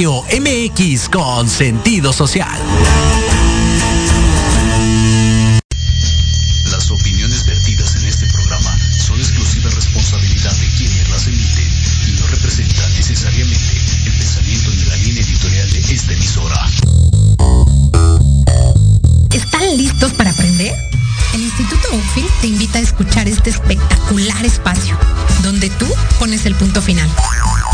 Radio MX con sentido social. Las opiniones vertidas en este programa son exclusiva responsabilidad de quienes las emiten y no representan necesariamente el pensamiento ni la línea editorial de esta emisora. ¿Están listos para aprender? El Instituto Oakfield te invita a escuchar este espectacular espacio, donde tú pones el punto final.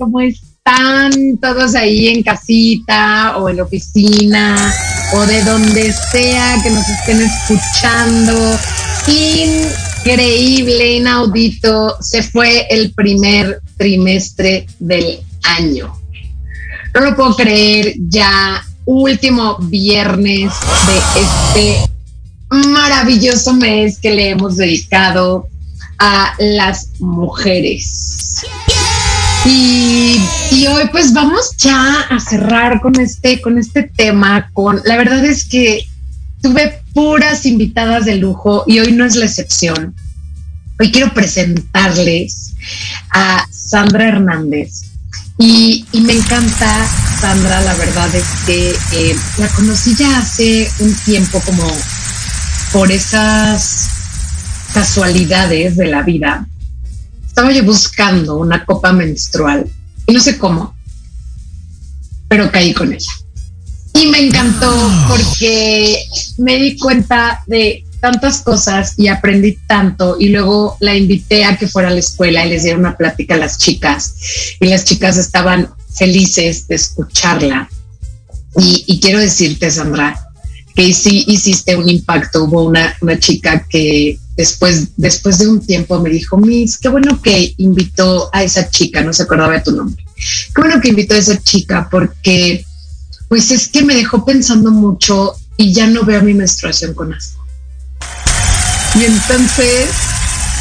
¿Cómo están todos ahí en casita o en la oficina o de donde sea que nos estén escuchando? Increíble, inaudito. Se fue el primer trimestre del año. No lo puedo creer, ya último viernes de este maravilloso mes que le hemos dedicado a las mujeres. Y, hoy pues vamos ya a cerrar con este, con este tema, con la verdad es que tuve puras invitadas de lujo y hoy no es la excepción. Hoy quiero presentarles a Sandra Hernández. Y, y me encanta, Sandra, la verdad es que eh, la conocí ya hace un tiempo como por esas casualidades de la vida, estaba yo buscando una copa menstrual y no sé cómo, pero caí con ella. Y me encantó porque me di cuenta de tantas cosas y aprendí tanto y luego la invité a que fuera a la escuela y les diera una plática a las chicas y las chicas estaban felices de escucharla. Y, y quiero decirte, Sandra, que sí hiciste un impacto. Hubo una, una chica que después, después de un tiempo me dijo, Miss, qué bueno que invitó a esa chica, no se acordaba de tu nombre. Qué bueno que invitó a esa chica porque pues es que me dejó pensando mucho y ya no veo mi menstruación con asco. Y entonces,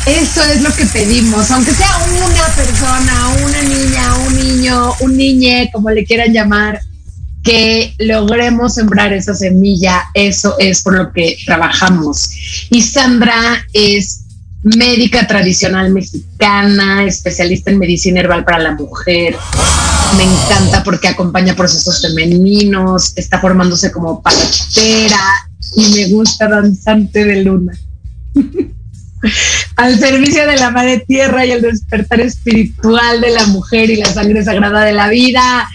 eso es lo que pedimos, aunque sea una persona, una niña, un niño, un niñe, como le quieran llamar, que logremos sembrar esa semilla, eso es por lo que trabajamos. Y Sandra es médica tradicional mexicana, especialista en medicina herbal para la mujer. Me encanta porque acompaña procesos femeninos, está formándose como partera y me gusta danzante de luna. Al servicio de la madre tierra y el despertar espiritual de la mujer y la sangre sagrada de la vida,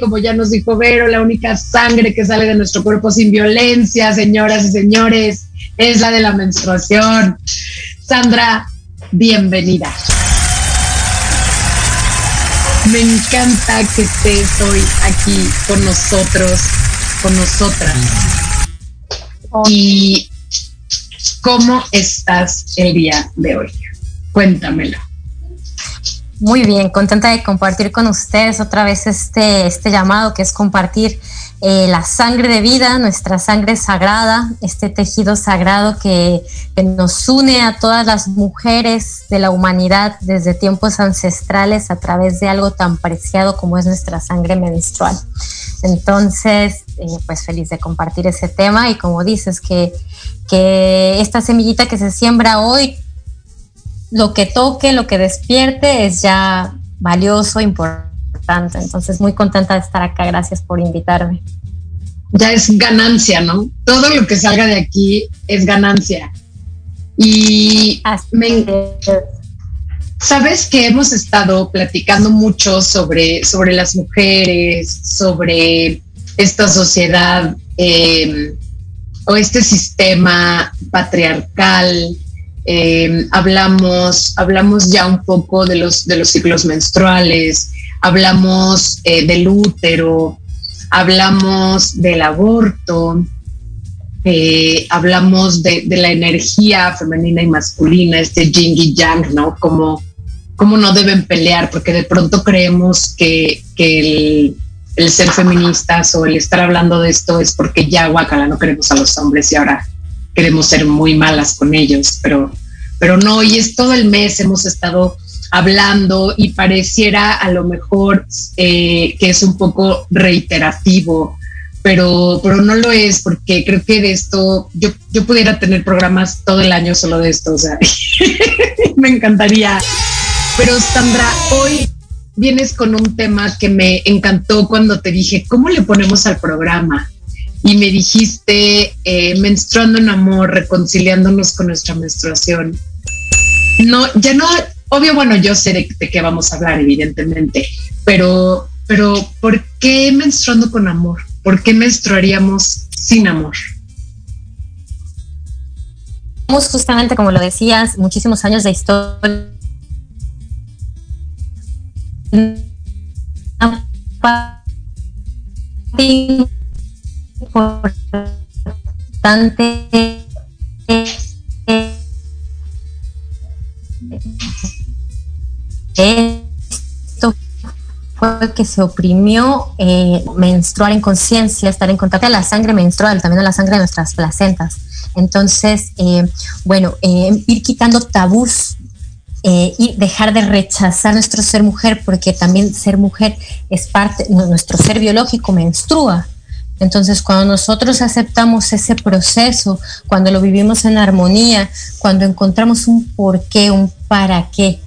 como ya nos dijo Vero, la única sangre que sale de nuestro cuerpo sin violencia, señoras y señores, es la de la menstruación. Sandra, bienvenida. Me encanta que estés hoy aquí con nosotros, con nosotras. Y cómo estás el día de hoy. Cuéntamelo. Muy bien, contenta de compartir con ustedes otra vez este, este llamado que es compartir eh, la sangre de vida, nuestra sangre sagrada, este tejido sagrado que, nos une a todas las mujeres de la humanidad desde tiempos ancestrales a través de algo tan preciado como es nuestra sangre menstrual. Entonces, eh, pues feliz de compartir ese tema y como dices, que, que esta semillita que se siembra hoy lo que toque, lo que despierte es ya valioso, importante. Entonces, muy contenta de estar acá. Gracias por invitarme. Ya es ganancia, ¿no? Todo lo que salga de aquí es ganancia. Y me, sabes que hemos estado platicando mucho sobre, sobre las mujeres, sobre esta sociedad eh, o este sistema patriarcal eh, hablamos, hablamos ya un poco de los, de los ciclos menstruales, hablamos eh, del útero, hablamos del aborto, eh, hablamos de, la energía femenina y masculina, este yin y yang, ¿no? Como, como no deben pelear, porque de pronto creemos que, que el, el, ser feministas o el estar hablando de esto es porque ya guacala, no queremos a los hombres y ahora queremos ser muy malas con ellos, pero, pero no, y es todo el mes hemos estado hablando y pareciera a lo mejor eh, que es un poco reiterativo, pero, pero no lo es porque creo que de esto yo, yo pudiera tener programas todo el año solo de esto, o sea, me encantaría. Pero Sandra, hoy vienes con un tema que me encantó cuando te dije, ¿cómo le ponemos al programa? Y me dijiste eh, menstruando en amor, reconciliándonos con nuestra menstruación. No, ya no, obvio, bueno, yo sé de, de, qué vamos a hablar, evidentemente, pero, pero ¿por qué menstruando con amor? ¿Por qué menstruaríamos sin amor? Justamente como lo decías, muchísimos años de historia importante esto fue que se oprimió eh, menstruar en conciencia, estar en contacto con la sangre menstrual, también a la sangre de nuestras placentas. Entonces, eh, bueno, eh, ir quitando tabús eh, y dejar de rechazar nuestro ser mujer, porque también ser mujer es parte, nuestro ser biológico menstrua. Entonces, cuando nosotros aceptamos ese proceso, cuando lo vivimos en armonía, cuando encontramos un por qué, un para qué,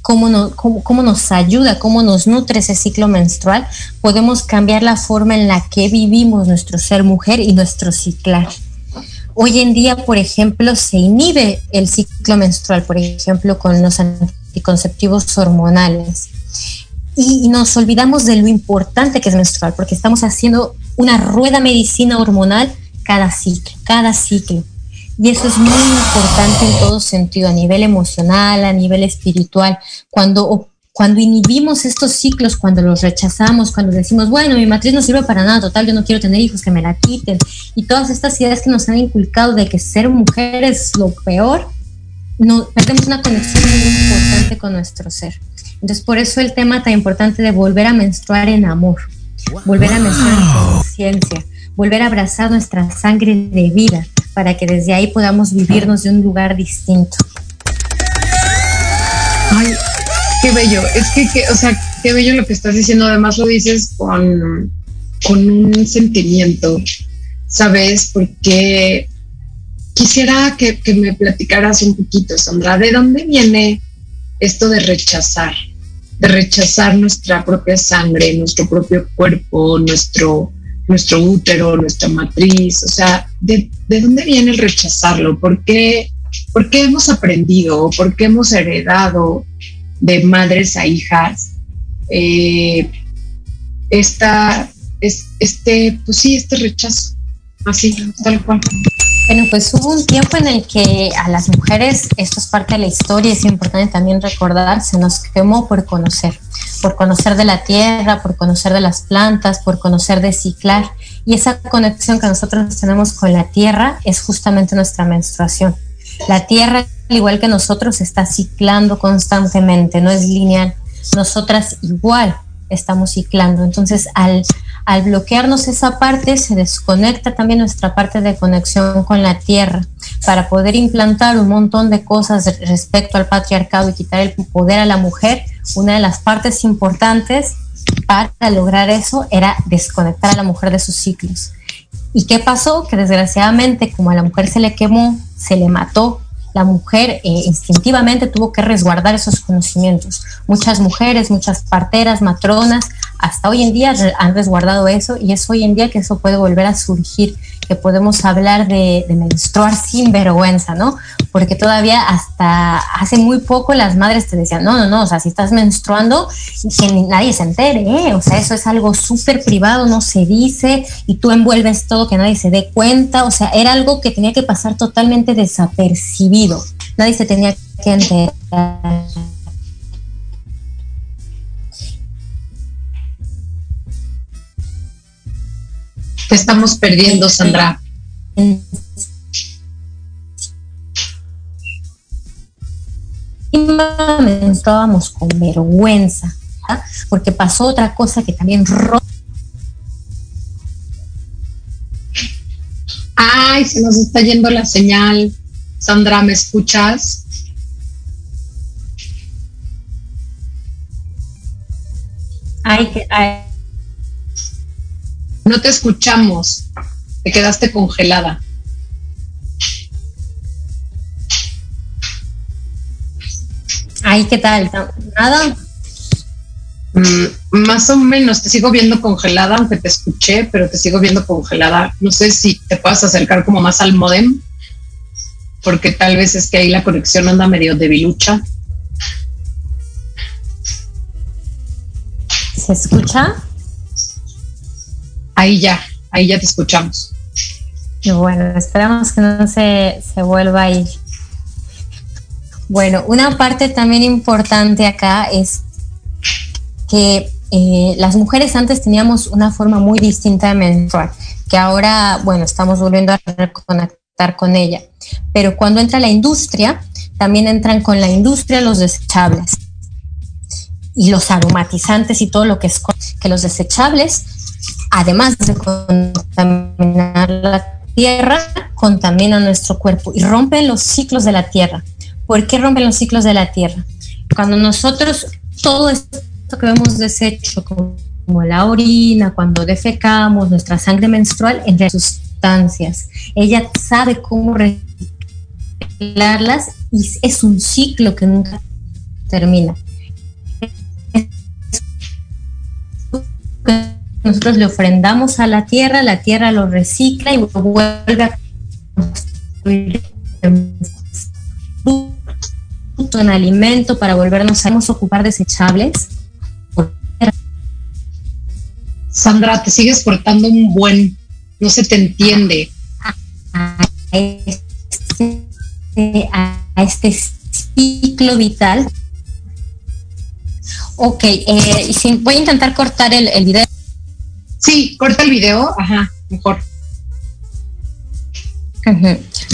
cómo, cómo, nos ayuda, cómo nos nutre ese ciclo menstrual, podemos cambiar la forma en la que vivimos nuestro ser mujer y nuestro ciclar. Hoy en día, por ejemplo, se inhibe el ciclo menstrual, por ejemplo, con los anticonceptivos hormonales. Y nos olvidamos de lo importante que es menstrual, porque estamos haciendo una rueda medicina hormonal cada ciclo, cada ciclo. Y eso es muy importante en todo sentido, a nivel emocional, a nivel espiritual. Cuando, cuando inhibimos estos ciclos, cuando los rechazamos, cuando decimos, bueno, mi matriz no sirve para nada, total, yo no quiero tener hijos, que me la quiten. Y todas estas ideas que nos han inculcado de que ser mujer es lo peor, no, perdemos una conexión muy importante con nuestro ser. Entonces, por eso el tema tan importante de volver a menstruar en amor, volver a en conciencia, volver a abrazar nuestra sangre de vida para que desde ahí podamos vivirnos de un lugar distinto. Ay, qué bello. Es que, que, o sea, qué bello lo que estás diciendo. Además lo dices con, con un sentimiento, ¿sabes? Porque quisiera que, que me platicaras un poquito, Sandra, ¿de dónde viene esto de rechazar? De rechazar nuestra propia sangre, nuestro propio cuerpo, nuestro, nuestro útero, nuestra matriz. O sea, ¿de, de dónde viene el rechazarlo? ¿Por qué, ¿Por qué hemos aprendido? ¿Por qué hemos heredado de madres a hijas eh, esta, es, este, pues sí, este rechazo? Así, tal cual. Bueno, pues hubo un tiempo en el que a las mujeres, esto es parte de la historia, es importante también recordar, se nos quemó por conocer, por conocer de la tierra, por conocer de las plantas, por conocer de ciclar. Y esa conexión que nosotros tenemos con la tierra es justamente nuestra menstruación. La tierra, al igual que nosotros, está ciclando constantemente, no es lineal. Nosotras igual estamos ciclando. Entonces, al, al bloquearnos esa parte, se desconecta también nuestra parte de conexión con la tierra para poder implantar un montón de cosas respecto al patriarcado y quitar el poder a la mujer. Una de las partes importantes para lograr eso era desconectar a la mujer de sus ciclos. ¿Y qué pasó? Que desgraciadamente, como a la mujer se le quemó, se le mató, la mujer eh, instintivamente tuvo que resguardar esos conocimientos. Muchas mujeres, muchas parteras, matronas, hasta hoy en día han resguardado eso y es hoy en día que eso puede volver a surgir, que podemos hablar de, menstruar sin vergüenza, ¿no? Porque todavía hasta hace muy poco las madres te decían, no, no, no, o sea, si estás menstruando, que nadie se entere, ¿eh? O sea, eso es algo súper privado, no se dice y tú envuelves todo, que nadie se dé cuenta, o sea, era algo que tenía que pasar totalmente desapercibido, nadie se tenía que enterar. Te estamos perdiendo, Sandra. menstruábamos con vergüenza, porque pasó otra cosa que también Ay, se nos está yendo la señal. Sandra, ¿me escuchas? Ay, que, ay. No te escuchamos. Te quedaste congelada. Ay, ¿qué tal? ¿Nada? Mm, más o menos, te sigo viendo congelada, aunque te escuché, pero te sigo viendo congelada. No sé si te puedas acercar como más al modem, porque tal vez es que ahí la conexión anda medio debilucha. ¿Se escucha? Ahí ya, ahí ya te escuchamos. Bueno, esperamos que no se, se vuelva a ir. Bueno, una parte también importante acá es que eh, las mujeres antes teníamos una forma muy distinta de menstruar, que ahora, bueno, estamos volviendo a reconectar con ella. Pero cuando entra la industria, también entran con la industria los desechables y los aromatizantes y todo lo que es que los desechables, además de contaminar la tierra, contaminan nuestro cuerpo y rompen los ciclos de la tierra. ¿Por qué rompen los ciclos de la tierra? Cuando nosotros todo esto que hemos deshecho, como la orina, cuando defecamos, nuestra sangre menstrual, entre sustancias. Ella sabe cómo reciclarlas y es un ciclo que nunca termina. Nosotros le ofrendamos a la tierra, la tierra lo recicla y vuelve a construir en alimento para volvernos a ocupar desechables. Sandra, te sigues portando un buen, no se te entiende. A este, a este ciclo vital. Ok, eh, voy a intentar cortar el, el video. Sí, corta el video, ajá, mejor.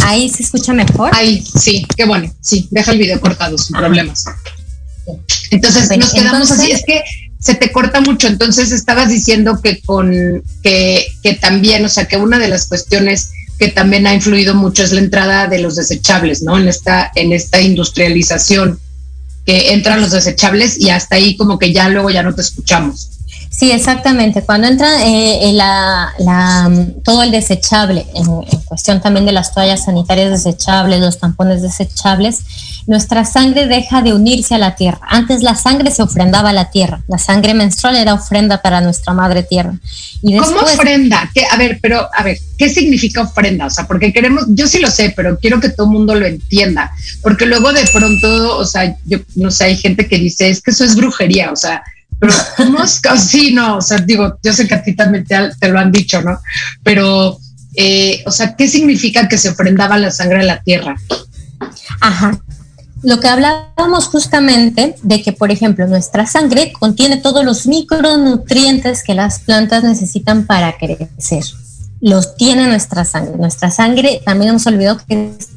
Ahí se escucha mejor. Ahí, sí, qué bueno, sí, deja el video cortado sin problemas. Entonces Bueno, nos quedamos así, es que se te corta mucho, entonces estabas diciendo que con que, que también, o sea, que una de las cuestiones que también ha influido mucho es la entrada de los desechables, ¿no? En esta, en esta industrialización que entran los desechables y hasta ahí como que ya luego ya no te escuchamos. Sí, exactamente. Cuando entra eh, la, todo el desechable, en, cuestión también de las toallas sanitarias desechables, los tampones desechables, nuestra sangre deja de unirse a la tierra. Antes la sangre se ofrendaba a la tierra. La sangre menstrual era ofrenda para nuestra madre tierra. Y ¿Cómo ofrenda? ¿Qué, a ver, pero a ver, ¿qué significa ofrenda? O sea, porque queremos, yo sí lo sé, pero quiero que todo el mundo lo entienda. Porque luego de pronto, o sea, yo no sé, hay gente que dice, es que eso es brujería. O sea, pero ¿cómo es? Sí, no, o sea, digo, yo sé que a ti también te, lo han dicho, ¿no? Pero, eh, o sea, ¿qué significa que se ofrendaba la sangre a la tierra? Ajá. Lo que hablábamos justamente de que, por ejemplo, nuestra sangre contiene todos los micronutrientes que las plantas necesitan para crecer. Los tiene nuestra sangre. Nuestra sangre también hemos olvidado que es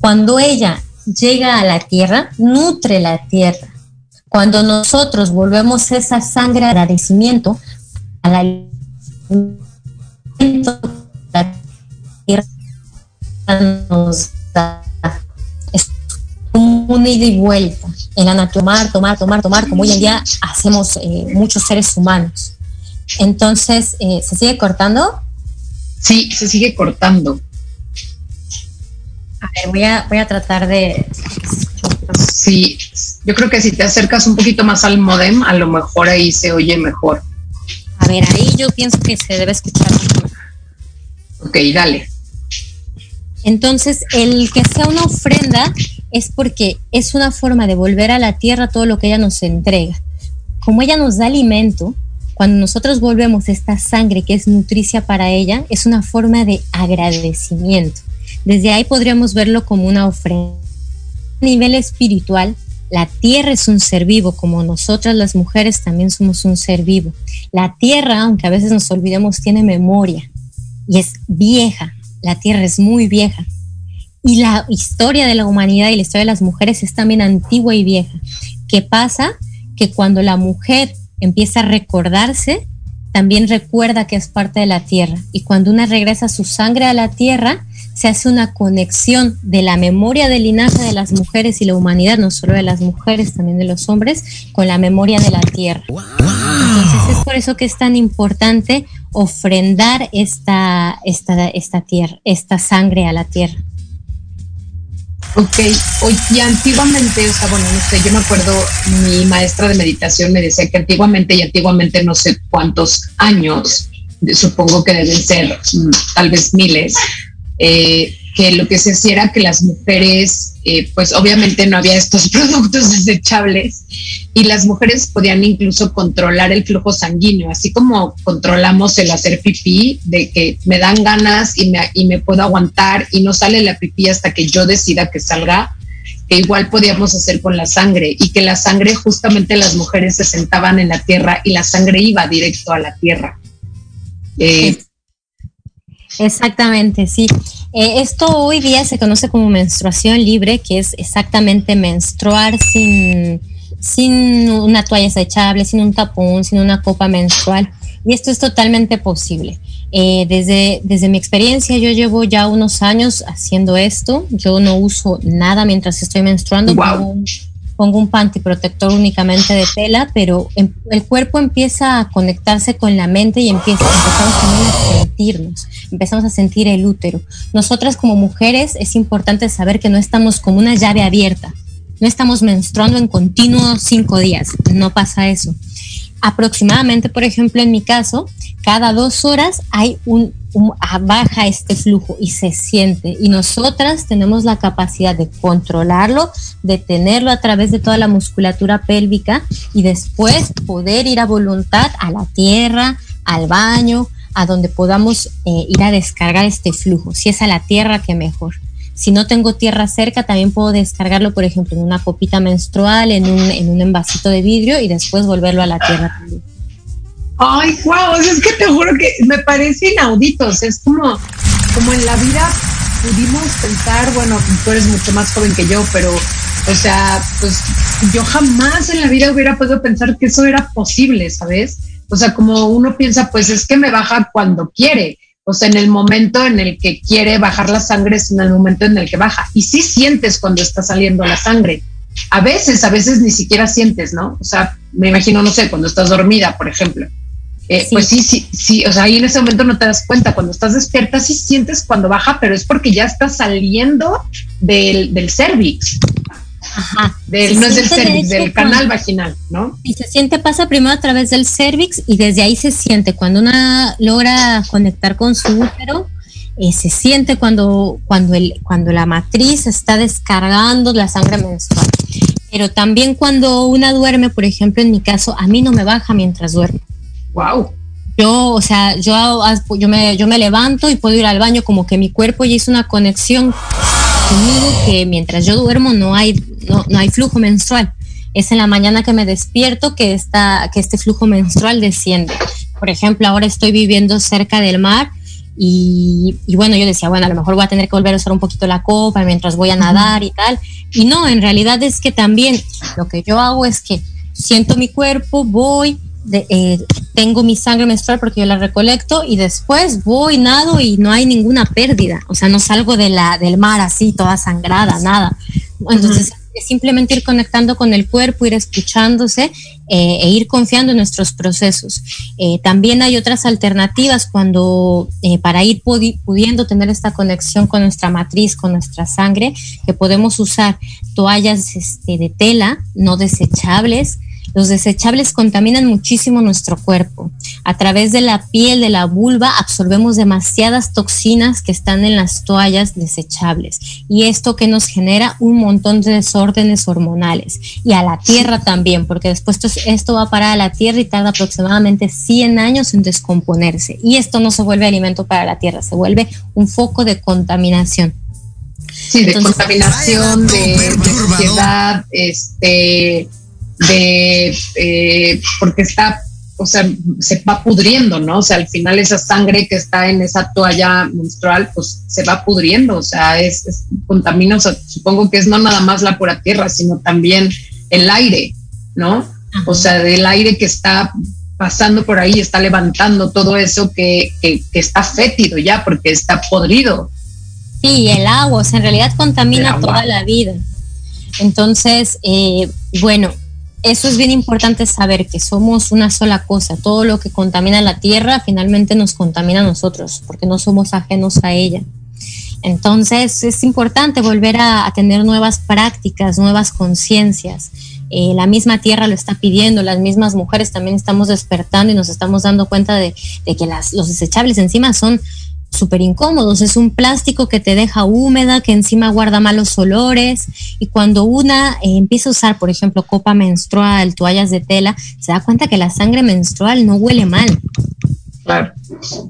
Cuando ella llega a la tierra, nutre la tierra. Cuando nosotros volvemos esa sangre de agradecimiento al alimento, la tierra nos da. Es un ida y vuelta en la naturaleza, tomar, tomar, tomar, tomar, como hoy en día hacemos eh, muchos seres humanos. Entonces, eh, ¿se sigue cortando? Sí, se sigue cortando. A ver, voy a, voy a tratar de... Sí, yo creo que si te acercas un poquito más al modem, a lo mejor ahí se oye mejor. A ver, ahí yo pienso que se debe escuchar mejor. Ok, dale. Entonces, el que sea una ofrenda es porque es una forma de volver a la tierra todo lo que ella nos entrega. Como ella nos da alimento, cuando nosotros volvemos esta sangre que es nutricia para ella, es una forma de agradecimiento. Desde ahí podríamos verlo como una ofrenda. A nivel espiritual, la tierra es un ser vivo, como nosotras las mujeres también somos un ser vivo. La tierra, aunque a veces nos olvidemos, tiene memoria y es vieja. La tierra es muy vieja. Y la historia de la humanidad y la historia de las mujeres es también antigua y vieja. ¿Qué pasa? Que cuando la mujer empieza a recordarse, también recuerda que es parte de la tierra. Y cuando una regresa su sangre a la tierra, se hace una conexión de la memoria del linaje de las mujeres y la humanidad, no solo de las mujeres, también de los hombres, con la memoria de la tierra. Entonces es por eso que es tan importante ofrendar esta, esta, esta tierra, esta sangre a la tierra. Ok, y antiguamente, o sea, bueno, no sé, yo me acuerdo, mi maestra de meditación me decía que antiguamente y antiguamente no sé cuántos años, supongo que deben ser mm, tal vez miles, eh, que lo que se hacía era que las mujeres, eh, pues obviamente no había estos productos desechables y las mujeres podían incluso controlar el flujo sanguíneo, así como controlamos el hacer pipí, de que me dan ganas y me, y me puedo aguantar y no sale la pipí hasta que yo decida que salga, que igual podíamos hacer con la sangre y que la sangre justamente las mujeres se sentaban en la tierra y la sangre iba directo a la tierra. Eh, Exactamente, sí. Eh, esto hoy día se conoce como menstruación libre, que es exactamente menstruar sin, sin una toalla desechable, sin un tapón, sin una copa menstrual. Y esto es totalmente posible. Eh, desde, desde mi experiencia, yo llevo ya unos años haciendo esto. Yo no uso nada mientras estoy menstruando pongo un panty protector únicamente de tela, pero em, el cuerpo empieza a conectarse con la mente y empieza, empezamos a sentirnos, empezamos a sentir el útero. Nosotras como mujeres es importante saber que no estamos como una llave abierta, no estamos menstruando en continuo cinco días, no pasa eso. Aproximadamente, por ejemplo, en mi caso, cada dos horas hay un baja este flujo y se siente. Y nosotras tenemos la capacidad de controlarlo, de tenerlo a través de toda la musculatura pélvica y después poder ir a voluntad a la tierra, al baño, a donde podamos eh, ir a descargar este flujo. Si es a la tierra, que mejor. Si no tengo tierra cerca, también puedo descargarlo, por ejemplo, en una copita menstrual, en un, en un envasito de vidrio y después volverlo a la tierra. Ay, wow, es que te juro que me parece inaudito, es como, como en la vida pudimos pensar, bueno, tú eres mucho más joven que yo, pero, o sea, pues yo jamás en la vida hubiera podido pensar que eso era posible, ¿sabes? O sea, como uno piensa, pues es que me baja cuando quiere, o sea, en el momento en el que quiere bajar la sangre es en el momento en el que baja. Y sí sientes cuando está saliendo la sangre, a veces, a veces ni siquiera sientes, ¿no? O sea, me imagino, no sé, cuando estás dormida, por ejemplo. Eh, Pues sí, sí, sí, o sea, ahí en ese momento no te das cuenta. Cuando estás despierta, sí sientes cuando baja, pero es porque ya estás saliendo del, del cervix. Ajá. Del, no es del cervix, del canal vaginal, ¿no? Y se siente, pasa primero a través del cervix y desde ahí se siente. Cuando una logra conectar con su útero, eh, se siente cuando, cuando, el, cuando la matriz está descargando la sangre menstrual. Pero también cuando una duerme, por ejemplo, en mi caso, a mí no me baja mientras duermo. Wow. Yo, o sea, yo, yo, me, yo me levanto y puedo ir al baño como que mi cuerpo ya hizo una conexión conmigo que mientras yo duermo no hay, no, no hay flujo menstrual. Es en la mañana que me despierto que, esta, que este flujo menstrual desciende. Por ejemplo, ahora estoy viviendo cerca del mar y, y, bueno, yo decía, bueno, a lo mejor voy a tener que volver a usar un poquito la copa mientras voy a nadar y tal. Y no, en realidad es que también lo que yo hago es que siento mi cuerpo, voy, de, eh, tengo mi sangre menstrual porque yo la recolecto y después voy, nado y no hay ninguna pérdida. O sea, no salgo de la, del mar así, toda sangrada, nada. Entonces, uh -huh. es simplemente ir conectando con el cuerpo, ir escuchándose eh, e ir confiando en nuestros procesos. Eh, también hay otras alternativas cuando para ir pudiendo tener esta conexión con nuestra matriz, con nuestra sangre, que podemos usar toallas este, de tela, no desechables, los desechables contaminan muchísimo nuestro cuerpo. A través de la piel de la vulva absorbemos demasiadas toxinas que están en las toallas desechables. Y esto que nos genera un montón de desórdenes hormonales. Y a la tierra también, porque después esto va a parar a la tierra y tarda aproximadamente 100 años en descomponerse. Y esto no se vuelve alimento para la tierra, se vuelve un foco de contaminación. Sí, de Entonces, contaminación, de, de ansiedad, este de eh, porque está, o sea, se va pudriendo, ¿no? O sea, al final esa sangre que está en esa toalla menstrual, pues se va pudriendo, o sea, es, es contamina, o sea, supongo que es no nada más la pura tierra, sino también el aire, ¿no? O sea, del aire que está pasando por ahí, está levantando todo eso que, que, que está fétido ya, porque está podrido. Sí, el agua, o sea, en realidad contamina toda la vida. Entonces, eh, bueno, eso es bien importante saber que somos una sola cosa. Todo lo que contamina la tierra finalmente nos contamina a nosotros, porque no somos ajenos a ella. Entonces es importante volver a, tener nuevas prácticas, nuevas conciencias. Eh, la misma tierra lo está pidiendo, las mismas mujeres también estamos despertando y nos estamos dando cuenta de, de que las, los desechables encima son súper incómodos. Es un plástico que te deja húmeda, que encima guarda malos olores. Y cuando una eh, empieza a usar, por ejemplo, copa menstrual, toallas de tela, se da cuenta que la sangre menstrual no huele mal. Claro.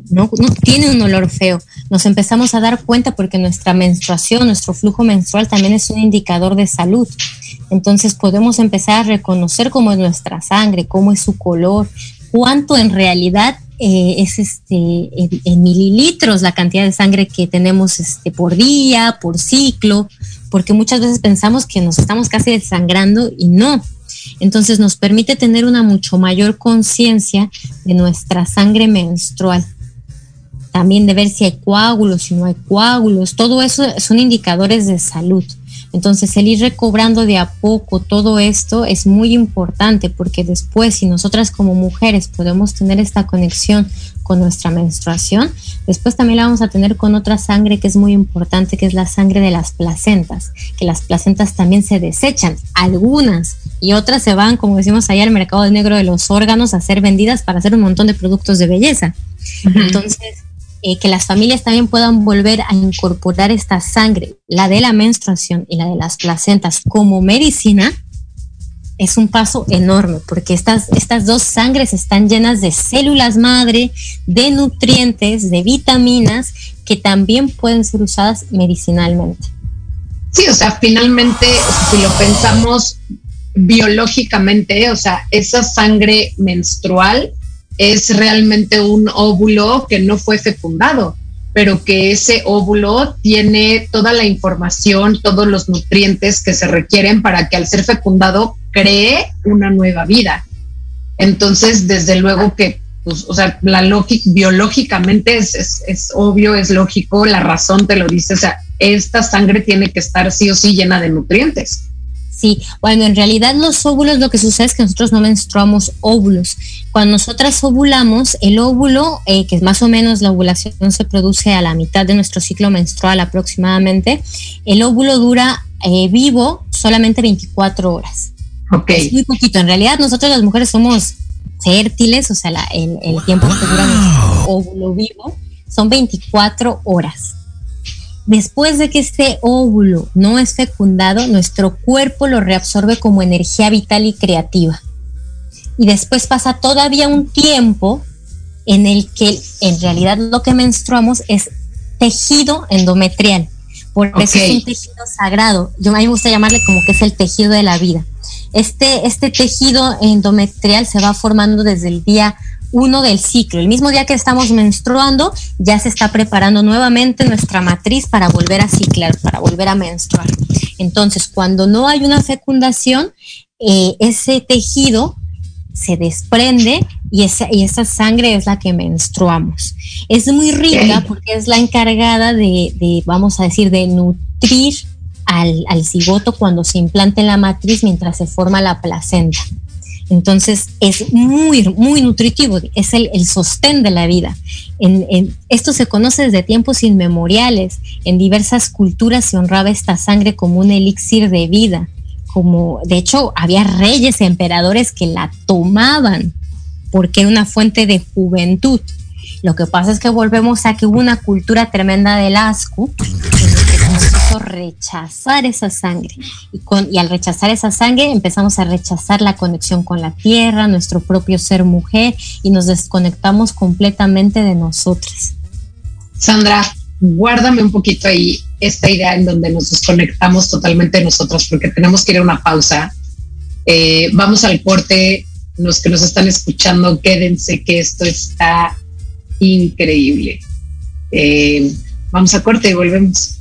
No, no tiene un olor feo. Nos empezamos a dar cuenta porque nuestra menstruación, nuestro flujo menstrual también es un indicador de salud. Entonces podemos empezar a reconocer cómo es nuestra sangre, cómo es su color, cuánto en realidad eh, es este en, en, mililitros la cantidad de sangre que tenemos este por día, por ciclo, porque muchas veces pensamos que nos estamos casi desangrando y no. Entonces nos permite tener una mucho mayor conciencia de nuestra sangre menstrual. También de ver si hay coágulos, si no hay coágulos, todo eso son indicadores de salud. Entonces, el ir recobrando de a poco todo esto es muy importante porque después, si nosotras como mujeres podemos tener esta conexión con nuestra menstruación, después también la vamos a tener con otra sangre que es muy importante, que es la sangre de las placentas, que las placentas también se desechan, algunas y otras se van, como decimos allá, al mercado negro de los órganos a ser vendidas para hacer un montón de productos de belleza. Uh -huh. Entonces, eh, que las familias también puedan volver a incorporar esta sangre, la de la menstruación y la de las placentas, como medicina, es un paso enorme, porque estas, estas dos sangres están llenas de células madre, de nutrientes, de vitaminas, que también pueden ser usadas medicinalmente. Sí, o sea, finalmente, si lo pensamos biológicamente, o sea, esa sangre menstrual es realmente un óvulo que no fue fecundado, pero que ese óvulo tiene toda la información, todos los nutrientes que se requieren para que al ser fecundado cree una nueva vida. Entonces, desde luego que, pues, o sea, la lógica, biológicamente es, es, es obvio, es lógico, la razón te lo dice, o sea, esta sangre tiene que estar sí o sí llena de nutrientes. Sí, bueno, en realidad los óvulos lo que sucede es que nosotros no menstruamos óvulos. Cuando nosotras ovulamos, el óvulo, eh, que es más o menos la ovulación se produce a la mitad de nuestro ciclo menstrual aproximadamente, el óvulo dura eh, vivo solamente 24 horas. Ok. Es muy poquito. En realidad nosotros las mujeres somos fértiles, o sea, la- el, el tiempo que dura nuestro óvulo vivo son 24 horas. Después de que este óvulo no es fecundado, nuestro cuerpo lo reabsorbe como energía vital y creativa. Y después pasa todavía un tiempo en el que en realidad lo que menstruamos es tejido endometrial. Por eso es un tejido sagrado. Yo a mí me gusta llamarle como que es el tejido de la vida. Este, este tejido endometrial se va formando desde el día uno del ciclo. El mismo día que estamos menstruando, ya se está preparando nuevamente nuestra matriz para volver a ciclar, para volver a menstruar. Entonces, cuando no hay una fecundación, eh, ese tejido se desprende y esa, y esa sangre es la que menstruamos. Es muy rica porque es la encargada de, de, vamos a decir, de nutrir al, al cigoto cuando se implanta en la matriz mientras se forma la placenta. Entonces es muy, muy nutritivo, es el, el sostén de la vida. Esto se conoce desde tiempos inmemoriales. En diversas culturas se honraba esta sangre como un elixir de vida. Como, de hecho, había reyes, emperadores que la tomaban porque era una fuente de juventud. Lo que pasa es que volvemos a que hubo una cultura tremenda del asco rechazar esa sangre. Y, al rechazar esa sangre empezamos a rechazar la conexión con la tierra, nuestro propio ser mujer y nos desconectamos completamente de nosotras. Sandra, guárdame un poquito ahí esta idea en donde nos desconectamos totalmente de nosotros porque tenemos que ir a una pausa. Eh, vamos al corte. Los que nos están escuchando, quédense que esto está increíble. Eh, vamos a corte y volvemos.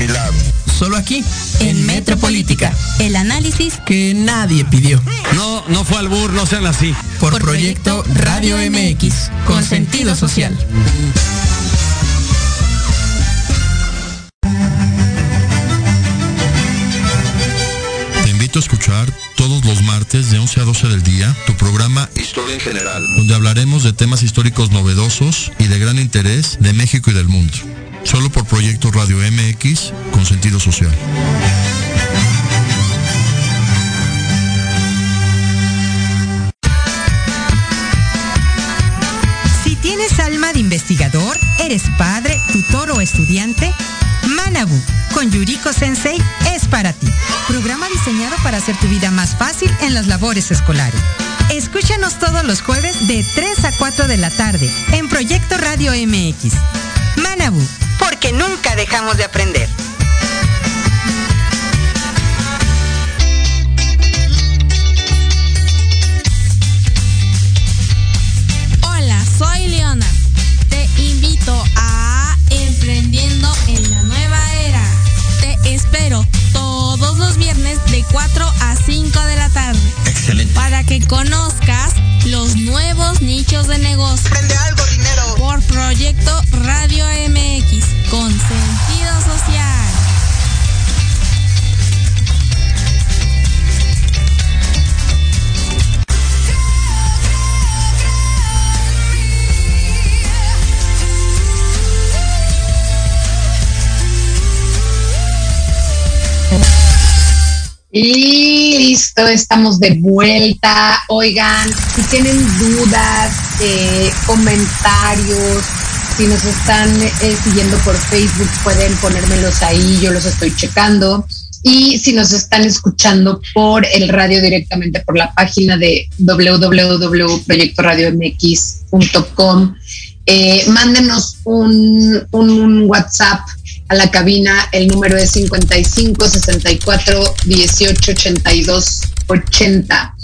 Solo aquí, En Metropolítica, el análisis que nadie pidió. No, no fue albur, no sean así. Por, Por Proyecto Proyecto Radio MX, con sentido social. Te invito a escuchar todos los martes de 11 a 12 del día tu programa Historia en General, donde hablaremos de temas históricos novedosos y de gran interés de México y del mundo. Solo por Proyecto Radio MX con sentido social. Si tienes alma de investigador, eres padre, tutor o estudiante, Manabu con Yuriko Sensei es para ti. Programa diseñado para hacer tu vida más fácil en las labores escolares. Escúchanos todos los jueves de 3 a 4 de la tarde en Proyecto Radio MX. Manabu, porque nunca dejamos de aprender. Hola, soy Leona. Te invito a Emprendiendo en la Nueva Era. Te espero todos los viernes de 4 a 5 de la tarde. Excelente. Para que conozcas los nuevos nichos de negocio. Prende algo, dinero. Por Proyecto Radio MX. Con sentido social. Y listo, estamos de vuelta. Oigan, si tienen dudas, eh, comentarios, si nos están eh, siguiendo por Facebook, pueden ponérmelos ahí, yo los estoy checando. Y si nos están escuchando por el radio directamente por la página de www.proyectoradiomx.com, eh, mándenos un, un WhatsApp a la cabina. El número es 55 64 18 82 80.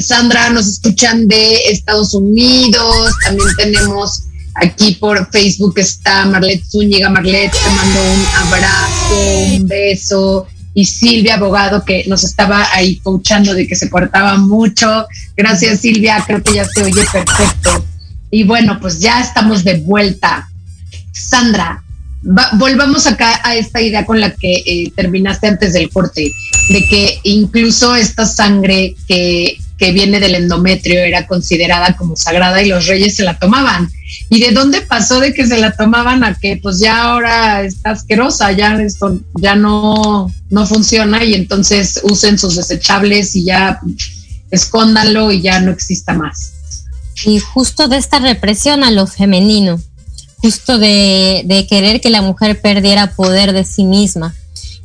Sandra, nos escuchan de Estados Unidos. También tenemos aquí por Facebook está Marlet Zúñiga. Marlet, te mando un abrazo, un beso. Y Silvia Abogado, que nos estaba ahí coachando de que se cortaba mucho. Gracias, Silvia. Creo que ya se oye perfecto. Y bueno, pues ya estamos de vuelta. Sandra, volvamos acá a esta idea con la que eh, terminaste antes del corte, de que incluso esta sangre que, que viene del endometrio era considerada como sagrada y los reyes se la tomaban. ¿Y de dónde pasó de que se la tomaban a que pues ya ahora está asquerosa, ya esto ya no, no funciona y entonces usen sus desechables y ya escóndanlo y ya no exista más? Y justo de esta represión a lo femenino, justo de, querer que la mujer perdiera poder de sí misma.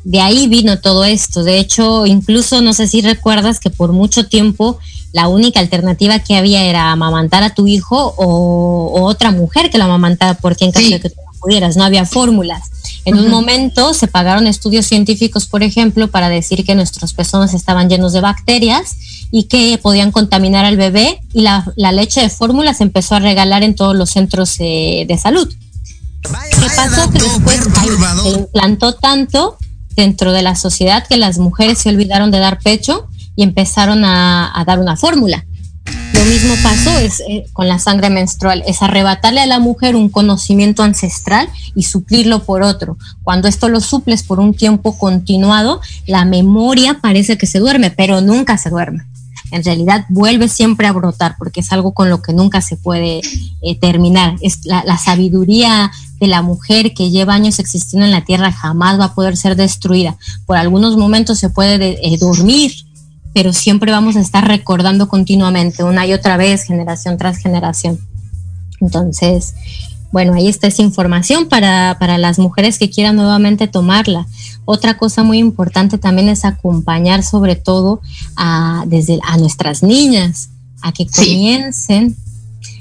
De ahí vino todo esto. De hecho, incluso no sé si recuerdas que por mucho tiempo la única alternativa que había era amamantar a tu hijo o, otra mujer que lo amamantara porque en caso de que tú no pudieras, no había fórmulas. En un momento se pagaron estudios científicos, por ejemplo, para decir que nuestros pezones estaban llenos de bacterias y que podían contaminar al bebé y la, leche de fórmula se empezó a regalar en todos los centros eh, de salud. ¿Qué pasó? Que después se implantó tanto dentro de la sociedad que las mujeres se olvidaron de dar pecho y empezaron a dar una fórmula. Lo mismo pasó es, eh, con la sangre menstrual, es arrebatarle a la mujer un conocimiento ancestral y suplirlo por otro. Cuando esto lo suples por un tiempo continuado, la memoria parece que se duerme, pero nunca se duerme. En realidad vuelve siempre a brotar porque es algo con lo que nunca se puede eh, terminar. Es la, sabiduría de la mujer que lleva años existiendo en la tierra jamás va a poder ser destruida. Por algunos momentos se puede eh, dormir, pero siempre vamos a estar recordando continuamente, una y otra vez, generación tras generación. Entonces, bueno, ahí está esa información para, para las mujeres que quieran nuevamente tomarla. Otra cosa muy importante también es acompañar sobre todo a, desde, a nuestras niñas a que comiencen,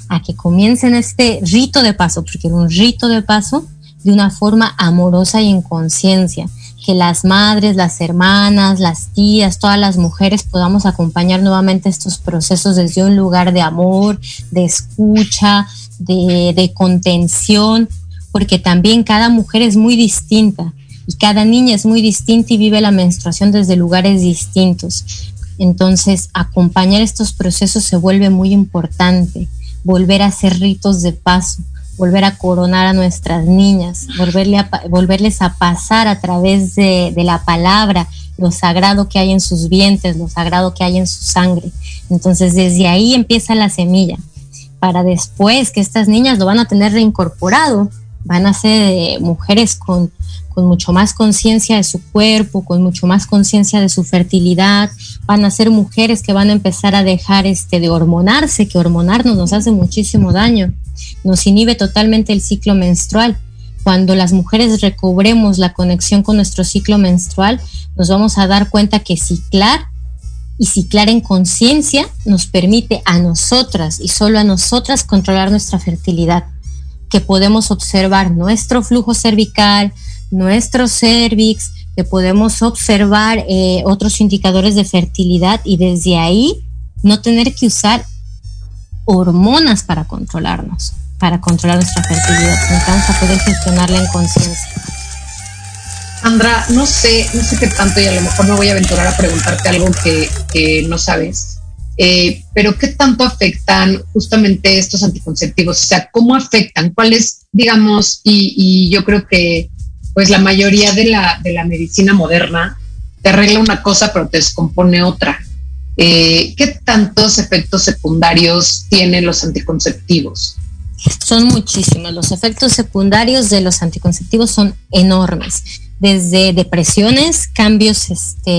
a que comiencen este rito de paso, porque es un rito de paso de una forma amorosa y en conciencia que las madres, las hermanas, las tías, todas las mujeres podamos acompañar nuevamente estos procesos desde un lugar de amor, de escucha, de, contención, porque también cada mujer es muy distinta y cada niña es muy distinta y vive la menstruación desde lugares distintos. Entonces, acompañar estos procesos se vuelve muy importante, volver a hacer ritos de paso, volver a coronar a nuestras niñas, volverle volverles a pasar a través de, la palabra lo sagrado que hay en sus vientres, lo sagrado que hay en su sangre. Entonces desde ahí empieza la semilla, para después que estas niñas lo van a tener reincorporado, van a ser eh, mujeres con, con mucho más conciencia de su cuerpo, con mucho más conciencia de su fertilidad, van a ser mujeres que van a empezar a dejar este de hormonarse, que hormonarnos nos hace muchísimo daño. Nos inhibe totalmente el ciclo menstrual. Cuando las mujeres recobremos la conexión con nuestro ciclo menstrual, nos vamos a dar cuenta que ciclar y ciclar en conciencia nos permite a nosotras y solo a nosotras controlar nuestra fertilidad, que podemos observar nuestro flujo cervical, nuestro cervix, que podemos observar eh, otros indicadores de fertilidad y desde ahí no tener que usar hormonas para controlarnos, para controlar nuestra fertilidad. Nos a poder gestionarla en conciencia. Sandra, no sé, no sé qué tanto y a lo mejor me voy a aventurar a preguntarte algo que, no sabes, eh, pero ¿qué tanto afectan justamente estos anticonceptivos? O sea, ¿cómo afectan? ¿Cuáles, digamos, y, yo creo que pues la mayoría de la, de la medicina moderna te arregla una cosa pero te descompone otra. Eh, ¿qué tantos efectos secundarios tienen los anticonceptivos? Son muchísimos. Los efectos secundarios de los anticonceptivos son enormes. Desde depresiones, cambios este,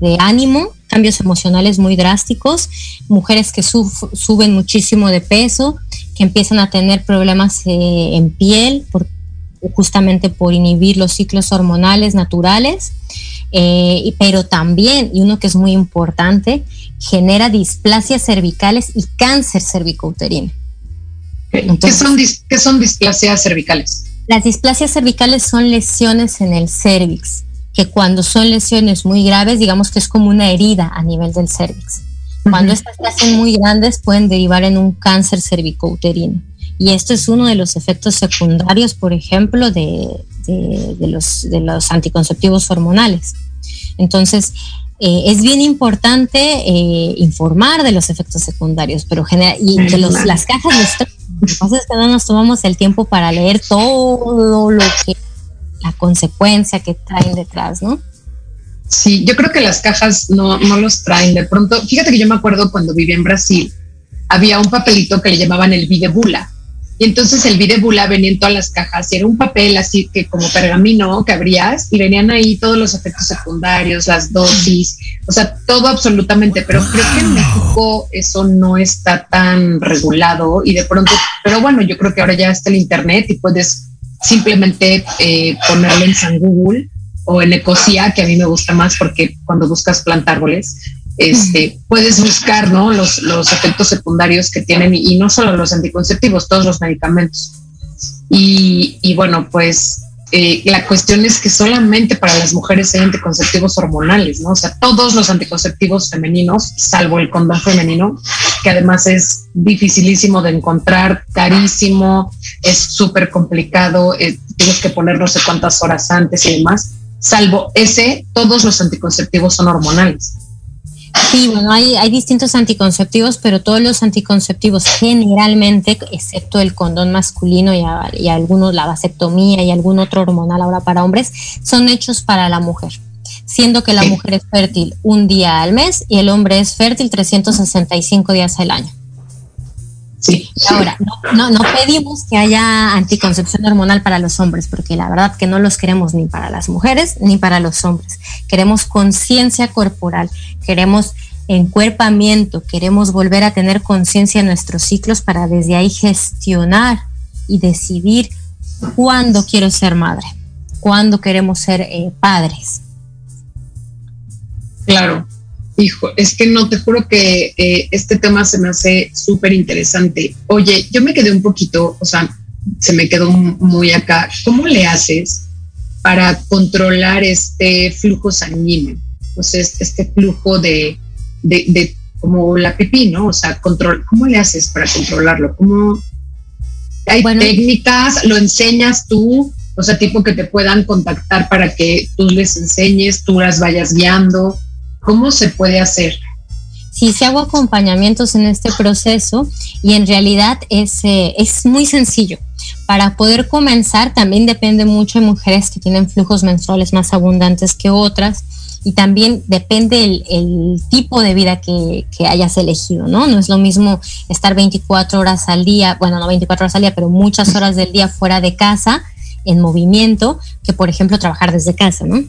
de ánimo, cambios emocionales muy drásticos, mujeres que suben muchísimo de peso, que empiezan a tener problemas eh, en piel, justamente por inhibir los ciclos hormonales naturales, eh, pero también, y uno que es muy importante, genera displasias cervicales y cáncer cervicouterino. ¿Qué, son, ¿Qué son displasias cervicales? Las displasias cervicales son lesiones en el cervix, que cuando son lesiones muy graves, digamos que es como una herida a nivel del cervix. Cuando estas se hacen muy grandes, pueden derivar en un cáncer cervicouterino. Y esto es uno de los efectos secundarios, por ejemplo, de, los, de los anticonceptivos hormonales. Entonces, eh, es bien importante eh, informar de los efectos secundarios, pero genera, y que las cajas de lo que pasa es que no nos tomamos el tiempo para leer todo lo que, la consecuencia que traen detrás, ¿no? Sí, yo creo que las cajas no, no los traen. De pronto, fíjate que yo me acuerdo cuando vivía en Brasil, había un papelito que le llamaban el videbula y entonces el videbula venía en todas las cajas y era un papel así que como pergamino que abrías y venían ahí todos los efectos secundarios, las dosis, o sea, todo absolutamente. Pero creo que en México eso no está tan regulado y de pronto, pero bueno, yo creo que ahora ya está el Internet y puedes simplemente eh, ponerlo en San Google o en Ecosia, que a mí me gusta más porque cuando buscas plantar árboles, este, puedes buscar ¿no? los, los efectos secundarios que tienen y, no solo los anticonceptivos, todos los medicamentos. Y, y bueno, pues eh, la cuestión es que solamente para las mujeres hay anticonceptivos hormonales, ¿no? O sea, todos los anticonceptivos femeninos, salvo el condón femenino, que además es dificilísimo de encontrar, carísimo, es súper complicado, eh, tienes que poner no sé cuántas horas antes y demás. Salvo ese, todos los anticonceptivos son hormonales. Sí, bueno, hay, hay distintos anticonceptivos, pero todos los anticonceptivos generalmente, excepto el condón masculino y, y algunos, la vasectomía y algún otro hormonal ahora para hombres, son hechos para la mujer siendo que la mujer es fértil un día al mes y el hombre es fértil 365 días al año. Ahora, no, no, pedimos que haya anticoncepción hormonal para los hombres, porque la verdad que no los queremos ni para las mujeres ni para los hombres. Queremos conciencia corporal, queremos encuerpamiento, queremos volver a tener conciencia en nuestros ciclos para desde ahí gestionar y decidir cuándo quiero ser madre, cuándo queremos ser eh, padres. Claro, Hijo, es que no, te juro que eh, este tema se me hace súper interesante. Oye, yo me quedé un poquito, o sea, se me quedó muy acá. ¿Cómo le haces para controlar este flujo sanguíneo? Pues este flujo de, de, como la pipí, ¿no? O sea, control, ¿cómo le haces para controlarlo? ¿Cómo hay técnicas? ¿Lo enseñas tú? O sea, tipo que te puedan contactar para que tú les enseñes, tú las vayas guiando. ¿Cómo se puede hacer? Sí, se hago acompañamientos en este proceso y en realidad es, eh, es muy sencillo. Para poder comenzar también depende mucho de mujeres que tienen flujos menstruales más abundantes que otras y también depende el, tipo de vida que, que, hayas elegido, ¿no? No es lo mismo estar 24 horas al día, bueno, no 24 horas al día, pero muchas horas del día fuera de casa, en movimiento, que por ejemplo trabajar desde casa, ¿no?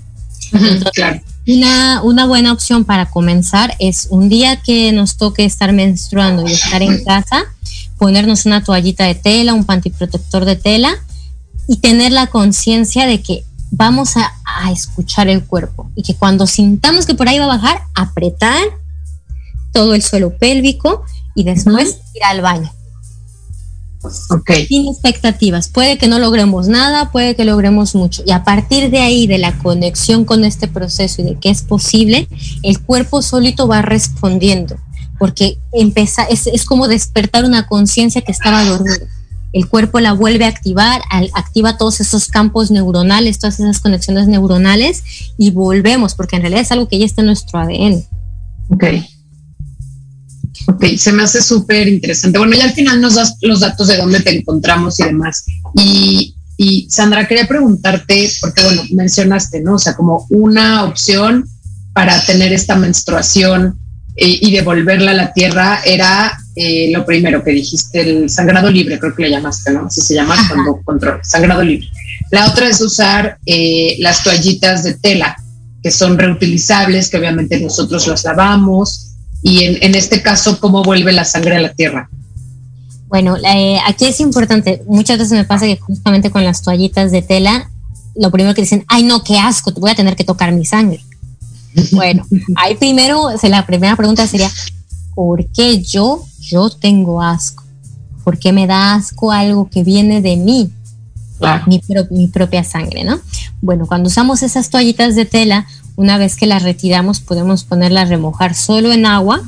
claro. Una, una buena opción para comenzar es un día que nos toque estar menstruando y estar en casa, ponernos una toallita de tela, un pantiprotector de tela y tener la conciencia de que vamos a, a, escuchar el cuerpo y que cuando sintamos que por ahí va a bajar, apretar todo el suelo pélvico y después ir al baño. Sin expectativas. Puede que no logremos nada, puede que logremos mucho. Y a partir de ahí, de la conexión con este proceso y de que es posible, el cuerpo solito va respondiendo. Porque empieza, es, es como despertar una conciencia que estaba dormida. El cuerpo la vuelve a activar, activa todos esos campos neuronales, todas esas conexiones neuronales y volvemos, porque en realidad es algo que ya está en nuestro ADN. Ok. Ok, se me hace súper interesante. Bueno, ya al final nos das los datos de dónde te encontramos y demás. Y, Sandra, quería preguntarte, porque bueno, mencionaste, ¿no? O sea, como una opción para tener esta menstruación eh, y devolverla a la tierra era eh, lo primero que dijiste, el sangrado libre, creo que le llamaste, ¿no? Así se llama cuando control, sangrado libre. La otra es usar eh, las toallitas de tela, que son reutilizables, que obviamente nosotros las lavamos. Y en, en este caso, ¿cómo vuelve la sangre a la tierra? Bueno, eh, aquí es importante, muchas veces me pasa que justamente con las toallitas de tela, lo primero que dicen, ay no, qué asco, te voy a tener que tocar mi sangre. Bueno, ahí primero, la primera pregunta sería, ¿por qué yo, yo tengo asco? ¿Por qué me da asco algo que viene de mí? Mi, mi propia sangre, ¿no? Bueno, cuando usamos esas toallitas de tela, una vez que las retiramos, podemos ponerlas a remojar solo en agua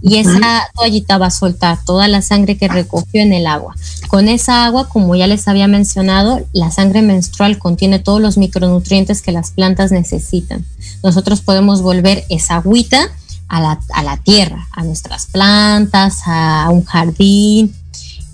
y esa toallita va a soltar toda la sangre que recogió en el agua. Con esa agua, como ya les había mencionado, la sangre menstrual contiene todos los micronutrientes que las plantas necesitan. Nosotros podemos volver esa agüita a la, a la tierra, a nuestras plantas, a un jardín,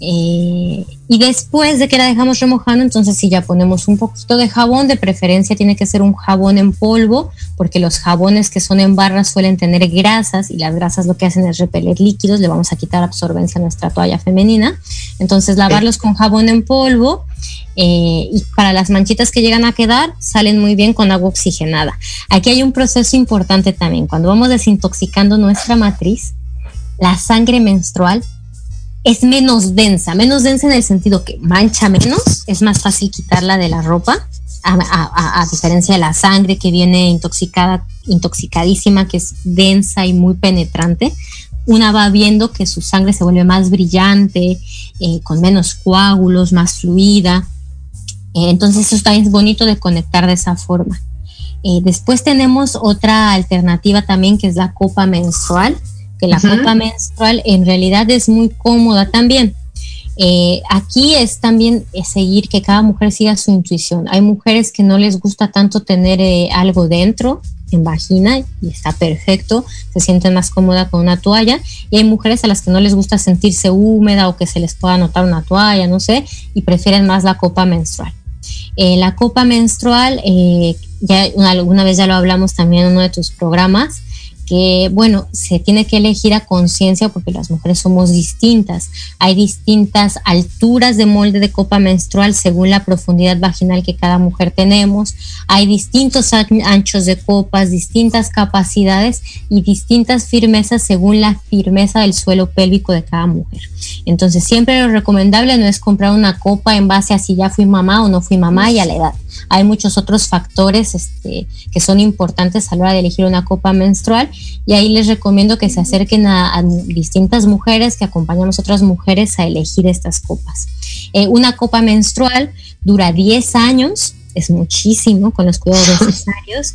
eh, y después de que la dejamos remojando, entonces si ya ponemos un poquito de jabón, de preferencia tiene que ser un jabón en polvo, porque los jabones que son en barras suelen tener grasas y las grasas lo que hacen es repeler líquidos, le vamos a quitar absorbencia a nuestra toalla femenina. Entonces lavarlos con jabón en polvo eh, y para las manchitas que llegan a quedar salen muy bien con agua oxigenada. Aquí hay un proceso importante también. Cuando vamos desintoxicando nuestra matriz, la sangre menstrual es menos densa, menos densa en el sentido que mancha menos, es más fácil quitarla de la ropa, a, diferencia de la sangre que viene intoxicada, intoxicadísima, que es densa y muy penetrante. Una va viendo que su sangre se vuelve más brillante, eh, con menos coágulos, más fluida. Eh, entonces eso también es bonito de conectar de esa forma. Eh, después tenemos otra alternativa también que es la copa menstrual que la copa menstrual en realidad es muy cómoda también. Eh, aquí es también seguir que cada mujer siga su intuición. Hay mujeres que no les gusta tanto tener eh, algo dentro, en vagina, y está perfecto, se sienten más cómoda con una toalla. Y hay mujeres a las que no les gusta sentirse húmeda o que se les pueda notar una toalla, no sé, y prefieren más la copa menstrual. Eh, la copa menstrual, ya alguna vez ya lo hablamos también en uno de tus programas, que, bueno, se tiene que elegir a conciencia porque las mujeres somos distintas. Hay distintas alturas de molde de copa menstrual según la profundidad vaginal que cada mujer tenemos. Hay distintos anchos de copas, distintas capacidades y distintas firmezas según la firmeza del suelo pélvico de cada mujer. Entonces, siempre lo recomendable no es comprar una copa en base a si ya fui mamá o no fui mamá y a la edad hay muchos otros factores este, que son importantes a la hora de elegir una copa menstrual y ahí les recomiendo que se acerquen a, distintas mujeres, que acompañamos a otras mujeres a elegir estas copas. Eh, una copa menstrual dura 10 años, es muchísimo con los cuidados necesarios.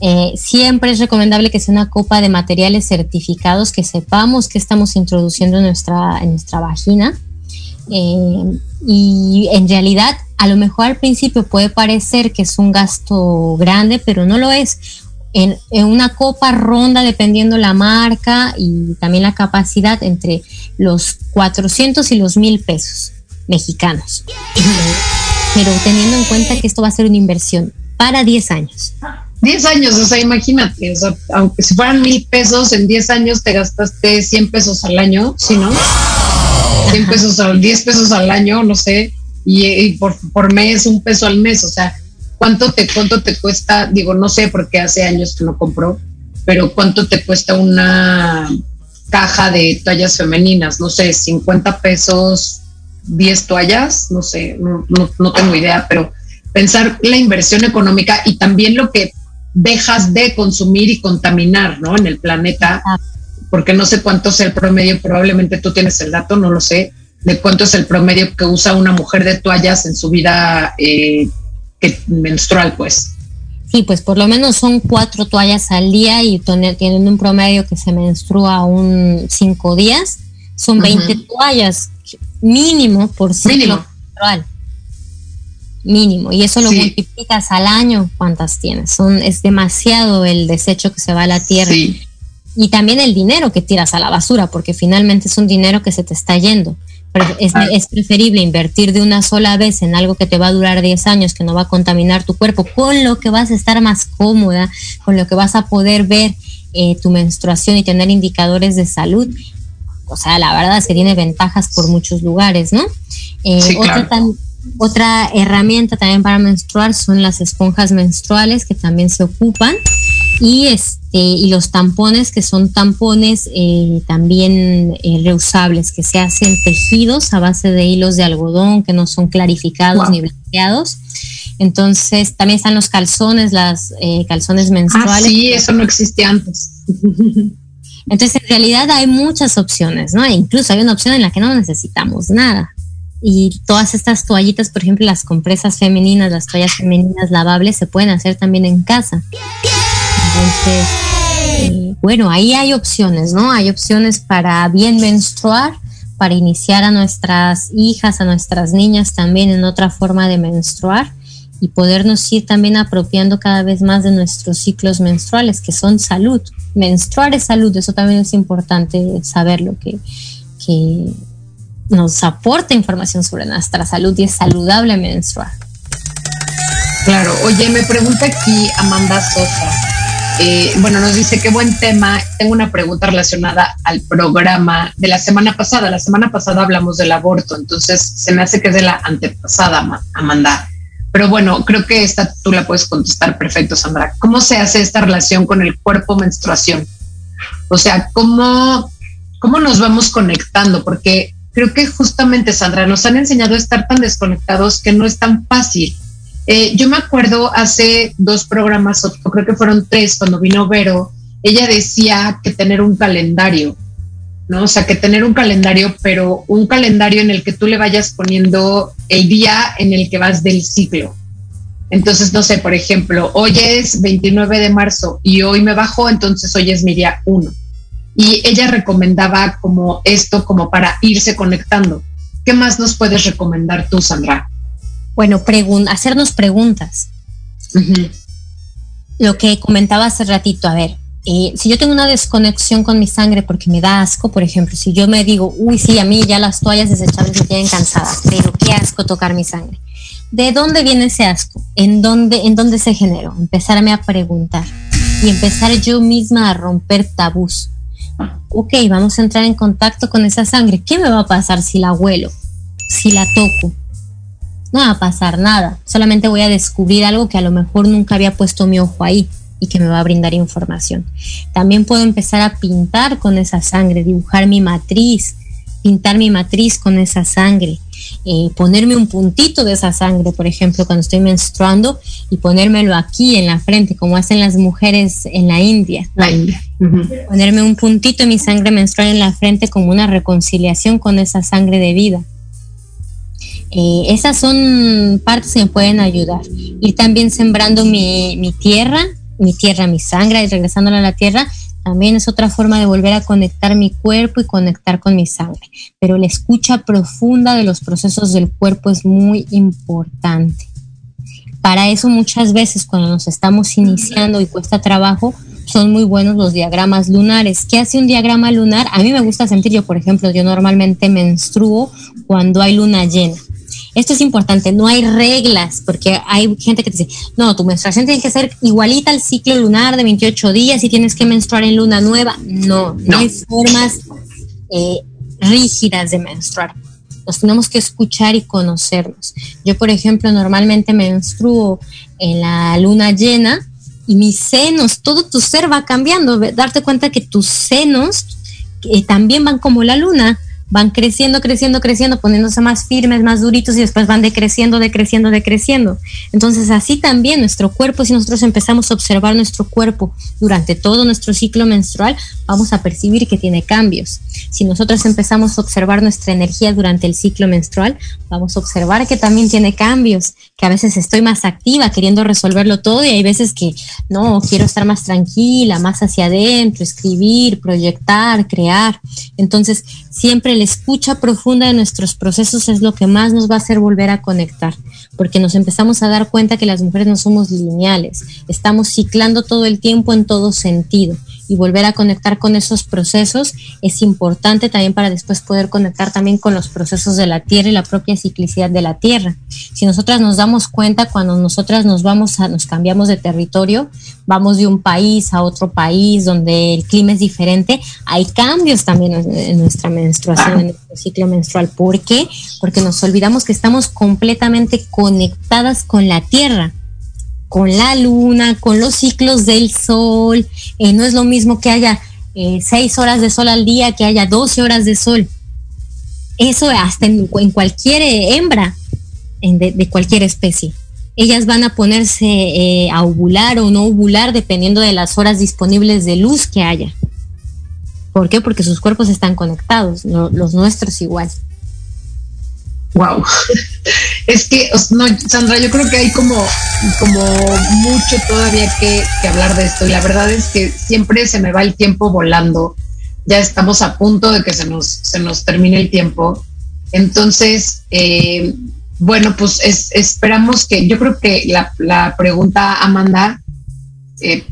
Eh, siempre es recomendable que sea una copa de materiales certificados, que sepamos que estamos introduciendo en nuestra, en nuestra vagina. Eh, y en realidad a lo mejor al principio puede parecer que es un gasto grande, pero no lo es. En, una copa ronda, dependiendo la marca y también la capacidad, entre los 400 y los 1000 pesos mexicanos. Pero teniendo en cuenta que esto va a ser una inversión para 10 años. 10 años, o sea, imagínate, aunque si fueran mil pesos, en 10 años te gastaste 100 pesos al año, ¿sí no? 100 pesos al 10 pesos al año, no sé, y, por, por, mes un peso al mes, o sea, ¿cuánto te, cuánto te cuesta? Digo, no sé porque hace años que no compro, pero ¿cuánto te cuesta una caja de toallas femeninas? No sé, 50 pesos, 10 toallas, no sé, no, no, no tengo idea, pero pensar la inversión económica y también lo que dejas de consumir y contaminar, ¿no? En el planeta, porque no sé cuánto es el promedio, probablemente tú tienes el dato, no lo sé, de cuánto es el promedio que usa una mujer de toallas en su vida eh, menstrual, pues. Sí, pues por lo menos son cuatro toallas al día y tienen un promedio que se menstrua un cinco días. Son 20 toallas mínimo por ciclo menstrual. Mínimo. Y eso lo multiplicas al año, ¿cuántas tienes? Son, es demasiado el desecho que se va a la tierra. Y también el dinero que tiras a la basura, porque finalmente es un dinero que se te está yendo. Ah. Es, preferible invertir de una sola vez en algo que te va a durar 10 años, que no va a contaminar tu cuerpo, con lo que vas a estar más cómoda, con lo que vas a poder ver eh, tu menstruación y tener indicadores de salud. O sea, la verdad es que tiene ventajas por muchos lugares, ¿no? Eh, Otra herramienta también para menstruar son las esponjas menstruales que también se ocupan y este y los tampones que son tampones eh, también eh, reusables que se hacen tejidos a base de hilos de algodón que no son clarificados ni blanqueados. Entonces también están los calzones las eh, calzones menstruales. Ah, sí eso no existía antes. Entonces en realidad hay muchas opciones no incluso hay una opción en la que no necesitamos nada. Y todas estas toallitas, por ejemplo, las compresas femeninas, las toallas femeninas lavables se pueden hacer también en casa. Entonces, bueno, ahí hay opciones, ¿no? Hay opciones para bien menstruar, para iniciar a nuestras hijas, a nuestras niñas también en otra forma de menstruar y podernos ir también apropiando cada vez más de nuestros ciclos menstruales, que son salud. Menstruar es salud, eso también es importante saberlo, que, que nos aporta información sobre nuestra salud y es saludable menstruar. Claro, oye, me pregunta aquí Amanda Sosa. Eh, bueno, nos dice qué buen tema. Tengo una pregunta relacionada al programa de la semana pasada. La semana pasada hablamos del aborto, entonces se me hace que es de la antepasada, Amanda. Pero bueno, creo que esta tú la puedes contestar perfecto, Sandra. ¿Cómo se hace esta relación con el cuerpo menstruación? O sea, ¿cómo, cómo nos vamos conectando? Porque creo que justamente, Sandra, nos han enseñado a estar tan desconectados que no es tan fácil. Eh, yo me acuerdo hace dos programas, o creo que fueron tres, cuando vino Vero, ella decía que tener un calendario, ¿no? O sea, que tener un calendario, pero un calendario en el que tú le vayas poniendo el día en el que vas del ciclo. Entonces, no sé, por ejemplo, hoy es 29 de marzo y hoy me bajo, entonces hoy es mi día 1 y ella recomendaba como esto como para irse conectando. ¿Qué más nos puedes recomendar tú, Sandra? Bueno, hacernos preguntas. Lo que comentaba hace ratito, a ver, eh, si yo tengo una desconexión con mi sangre porque me da asco, por ejemplo, si yo me digo, uy, sí, a mí ya las toallas desechables me tienen cansada, pero qué asco tocar mi sangre. ¿De dónde viene ese asco? ¿En dónde, en dónde se generó? Empezarme a preguntar y empezar yo misma a romper tabús ok, vamos a entrar en contacto con esa sangre. ¿Qué me va a pasar si la huelo? Si la toco? No va a pasar nada. Solamente voy a descubrir algo que a lo mejor nunca había puesto mi ojo ahí y que me va a brindar información. También puedo empezar a pintar con esa sangre, dibujar mi matriz, pintar mi matriz con esa sangre, eh, ponerme un puntito de esa sangre, por ejemplo, cuando estoy menstruando y ponérmelo aquí en la frente, como hacen las mujeres en la India. Ponerme un puntito de mi sangre menstrual en la frente como una reconciliación con esa sangre de vida. Eh, esas son partes que me pueden ayudar. Ir también sembrando mi, mi tierra, mi tierra, mi sangre y regresándola a la tierra también es otra forma de volver a conectar mi cuerpo y conectar con mi sangre. Pero la escucha profunda de los procesos del cuerpo es muy importante. Para eso muchas veces cuando nos estamos iniciando y cuesta trabajo, son muy buenos los diagramas lunares. ¿Qué hace un diagrama lunar? A mí me gusta sentir, yo por ejemplo, yo normalmente menstruo cuando hay luna llena. Esto es importante, no hay reglas, porque hay gente que dice, no, tu menstruación tiene que ser igualita al ciclo lunar de 28 días y tienes que menstruar en luna nueva. No, no, hay formas eh, rígidas de menstruar. Nos tenemos que escuchar y conocernos. Yo, por ejemplo, normalmente menstruo en la luna llena y mis senos, todo tu ser va cambiando. Darte cuenta que tus senos eh, también van como la luna van creciendo, creciendo, creciendo, poniéndose más firmes, más duritos y después van decreciendo, decreciendo, decreciendo. Entonces así también nuestro cuerpo, si nosotros empezamos a observar nuestro cuerpo durante todo nuestro ciclo menstrual, vamos a percibir que tiene cambios. Si nosotros empezamos a observar nuestra energía durante el ciclo menstrual, vamos a observar que también tiene cambios, que a veces estoy más activa queriendo resolverlo todo y hay veces que no, quiero estar más tranquila, más hacia adentro, escribir, proyectar, crear. Entonces, siempre la escucha profunda de nuestros procesos es lo que más nos va a hacer volver a conectar, porque nos empezamos a dar cuenta que las mujeres no somos lineales, estamos ciclando todo el tiempo en todo sentido y volver a conectar con esos procesos es importante también para después poder conectar también con los procesos de la Tierra y la propia ciclicidad de la Tierra. Si nosotras nos damos cuenta cuando nosotras nos vamos a, nos cambiamos de territorio, vamos de un país a otro país donde el clima es diferente, hay cambios también en, nuestra menstruación, en nuestro ciclo menstrual. ¿Por qué? Porque nos olvidamos que estamos completamente conectadas con la Tierra con la luna, con los ciclos del sol. Eh, no es lo mismo que haya eh, seis horas de sol al día que haya 12 horas de sol. Eso hasta en, cualquier hembra de, cualquier especie. Ellas van a ponerse eh, a ovular o no ovular dependiendo de las horas disponibles de luz que haya. ¿Por qué? Porque sus cuerpos están conectados, los nuestros igual. Wow. Es que, no, Sandra, yo creo que hay como, como mucho todavía que, hablar de esto. Y la verdad es que siempre se me va el tiempo volando. Ya estamos a punto de que se nos, se nos termine el tiempo. Entonces, eh, bueno, pues esperamos que, yo creo que la, pregunta, Amanda, eh,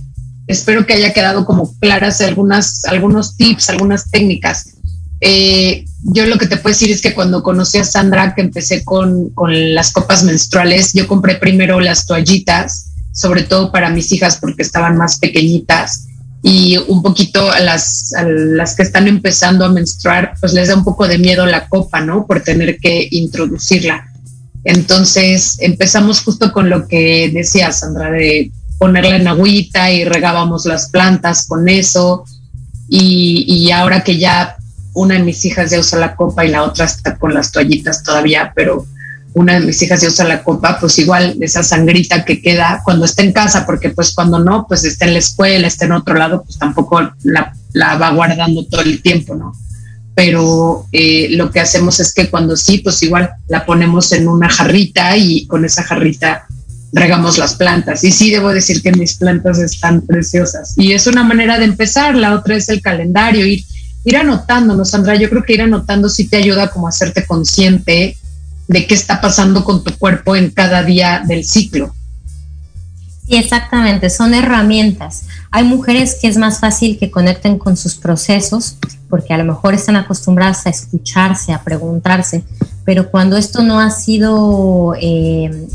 espero que haya quedado como claras algunas, algunos tips, algunas técnicas. Eh, yo lo que te puedo decir es que cuando conocí a Sandra, que empecé con, las copas menstruales, yo compré primero las toallitas, sobre todo para mis hijas porque estaban más pequeñitas y un poquito a las, las que están empezando a menstruar, pues les da un poco de miedo la copa, ¿no? Por tener que introducirla. Entonces empezamos justo con lo que decía Sandra, de ponerla en agüita y regábamos las plantas con eso. Y, y ahora que ya una de mis hijas ya usa la copa y la otra está con las toallitas todavía, pero una de mis hijas ya usa la copa, pues igual esa sangrita que queda cuando está en casa, porque pues cuando no, pues está en la escuela, está en otro lado, pues tampoco la, va guardando todo el tiempo, ¿no? Pero eh, lo que hacemos es que cuando sí, pues igual la ponemos en una jarrita y con esa jarrita regamos las plantas. Y sí, debo decir que mis plantas están preciosas. Y es una manera de empezar. La otra es el calendario, ir ir anotando, Sandra? Yo creo que ir anotando sí te ayuda como a hacerte consciente de qué está pasando con tu cuerpo en cada día del ciclo. Sí, exactamente, son herramientas. Hay mujeres que es más fácil que conecten con sus procesos porque a lo mejor están acostumbradas a escucharse, a preguntarse, pero cuando esto no ha sido eh,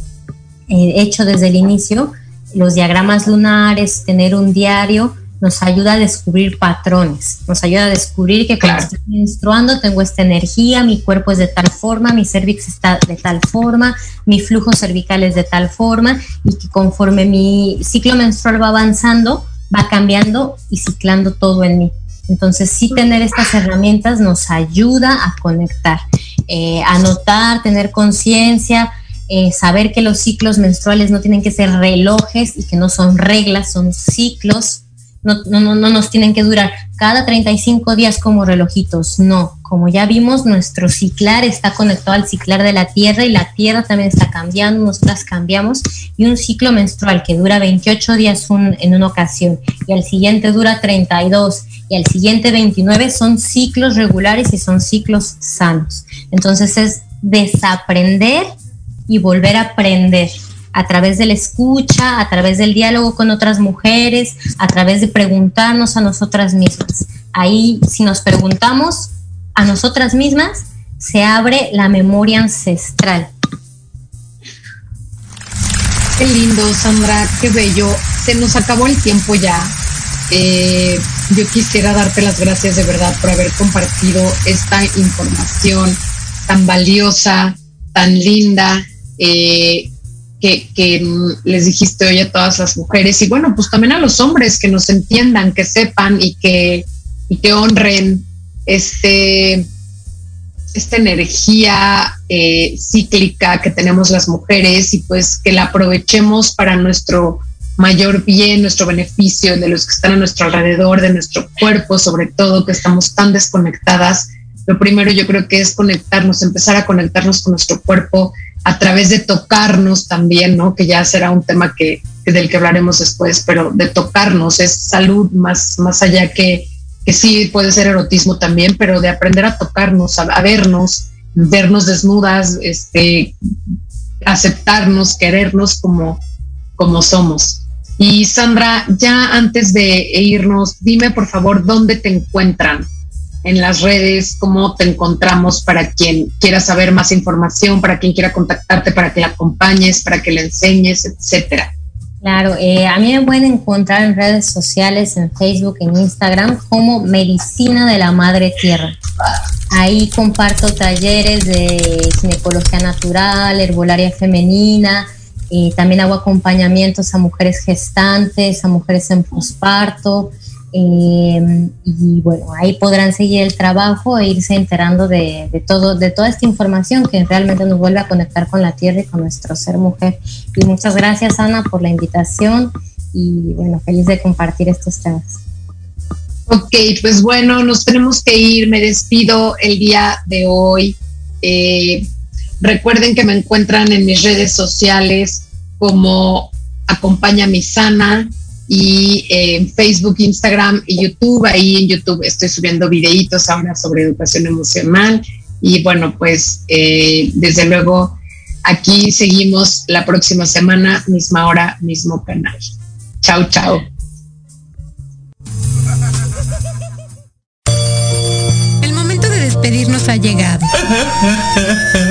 eh, hecho desde el inicio, los diagramas lunares, tener un diario, nos ayuda a descubrir patrones, nos ayuda a descubrir que cuando estoy menstruando tengo esta energía, mi cuerpo es de tal forma, mi cervix está de tal forma, mi flujo cervical es de tal forma y que conforme mi ciclo menstrual va avanzando, va cambiando y ciclando todo en mí. Entonces, sí tener estas herramientas nos ayuda a conectar, eh, a notar, tener conciencia, eh, saber que los ciclos menstruales no tienen que ser relojes y que no son reglas, son ciclos no, no, no, nos tienen que durar cada 35 días como relojitos, no. Como ya vimos, nuestro ciclar está conectado al ciclar de la Tierra y la Tierra también está cambiando, nosotras cambiamos. Y un ciclo menstrual que dura 28 días en una ocasión y al siguiente dura 32 y al siguiente 29 son ciclos regulares y son ciclos sanos. Entonces es desaprender y volver a aprender a través de la escucha, a través del diálogo con otras mujeres, a través de preguntarnos a nosotras mismas. Ahí, si nos preguntamos a nosotras mismas, se abre la memoria ancestral. Qué lindo, Sandra, qué bello. Se nos acabó el tiempo ya. Eh, yo quisiera darte las gracias de verdad por haber compartido esta información tan valiosa, tan linda. Eh, que, les dijiste hoy a todas las mujeres y bueno, pues también a los hombres que nos entiendan, que sepan y que, y que honren este, esta energía eh, cíclica que tenemos las mujeres y pues que la aprovechemos para nuestro mayor bien, nuestro beneficio, de los que están a nuestro alrededor, de nuestro cuerpo, sobre todo, que estamos tan desconectadas. Lo primero yo creo que es conectarnos, empezar a conectarnos con nuestro cuerpo, a través de tocarnos también, ¿no? Que ya será un tema que, del que hablaremos después, pero de tocarnos es salud más, más allá que, que sí puede ser erotismo también, pero de aprender a tocarnos, a, vernos, vernos desnudas, este, aceptarnos, querernos como, como somos. Y Sandra, ya antes de irnos, dime por favor dónde te encuentran en las redes, cómo te encontramos para quien quiera saber más información, para quien quiera contactarte, para que la acompañes, para que le enseñes, etcétera. Claro, eh, a mí me pueden encontrar en redes sociales, en Facebook, en Instagram, como Medicina de la Madre Tierra. Ahí comparto talleres de ginecología natural, herbolaria femenina, y también hago acompañamientos a mujeres gestantes, a mujeres en posparto, eh, y bueno, ahí podrán seguir el trabajo e irse enterando de, todo, de toda esta información que realmente nos vuelve a conectar con la tierra y con nuestro ser mujer. Y muchas gracias, Ana, por la invitación y bueno, feliz de compartir estos temas. Ok, pues bueno, nos tenemos que ir. Me despido el día de hoy. Eh, recuerden que me encuentran en mis redes sociales como Acompaña mi Sana y eh, en Facebook, Instagram y YouTube. Ahí en YouTube estoy subiendo videitos ahora sobre educación emocional. Y bueno, pues eh, desde luego aquí seguimos la próxima semana, misma hora, mismo canal. Chao, chao. El momento de despedirnos ha llegado.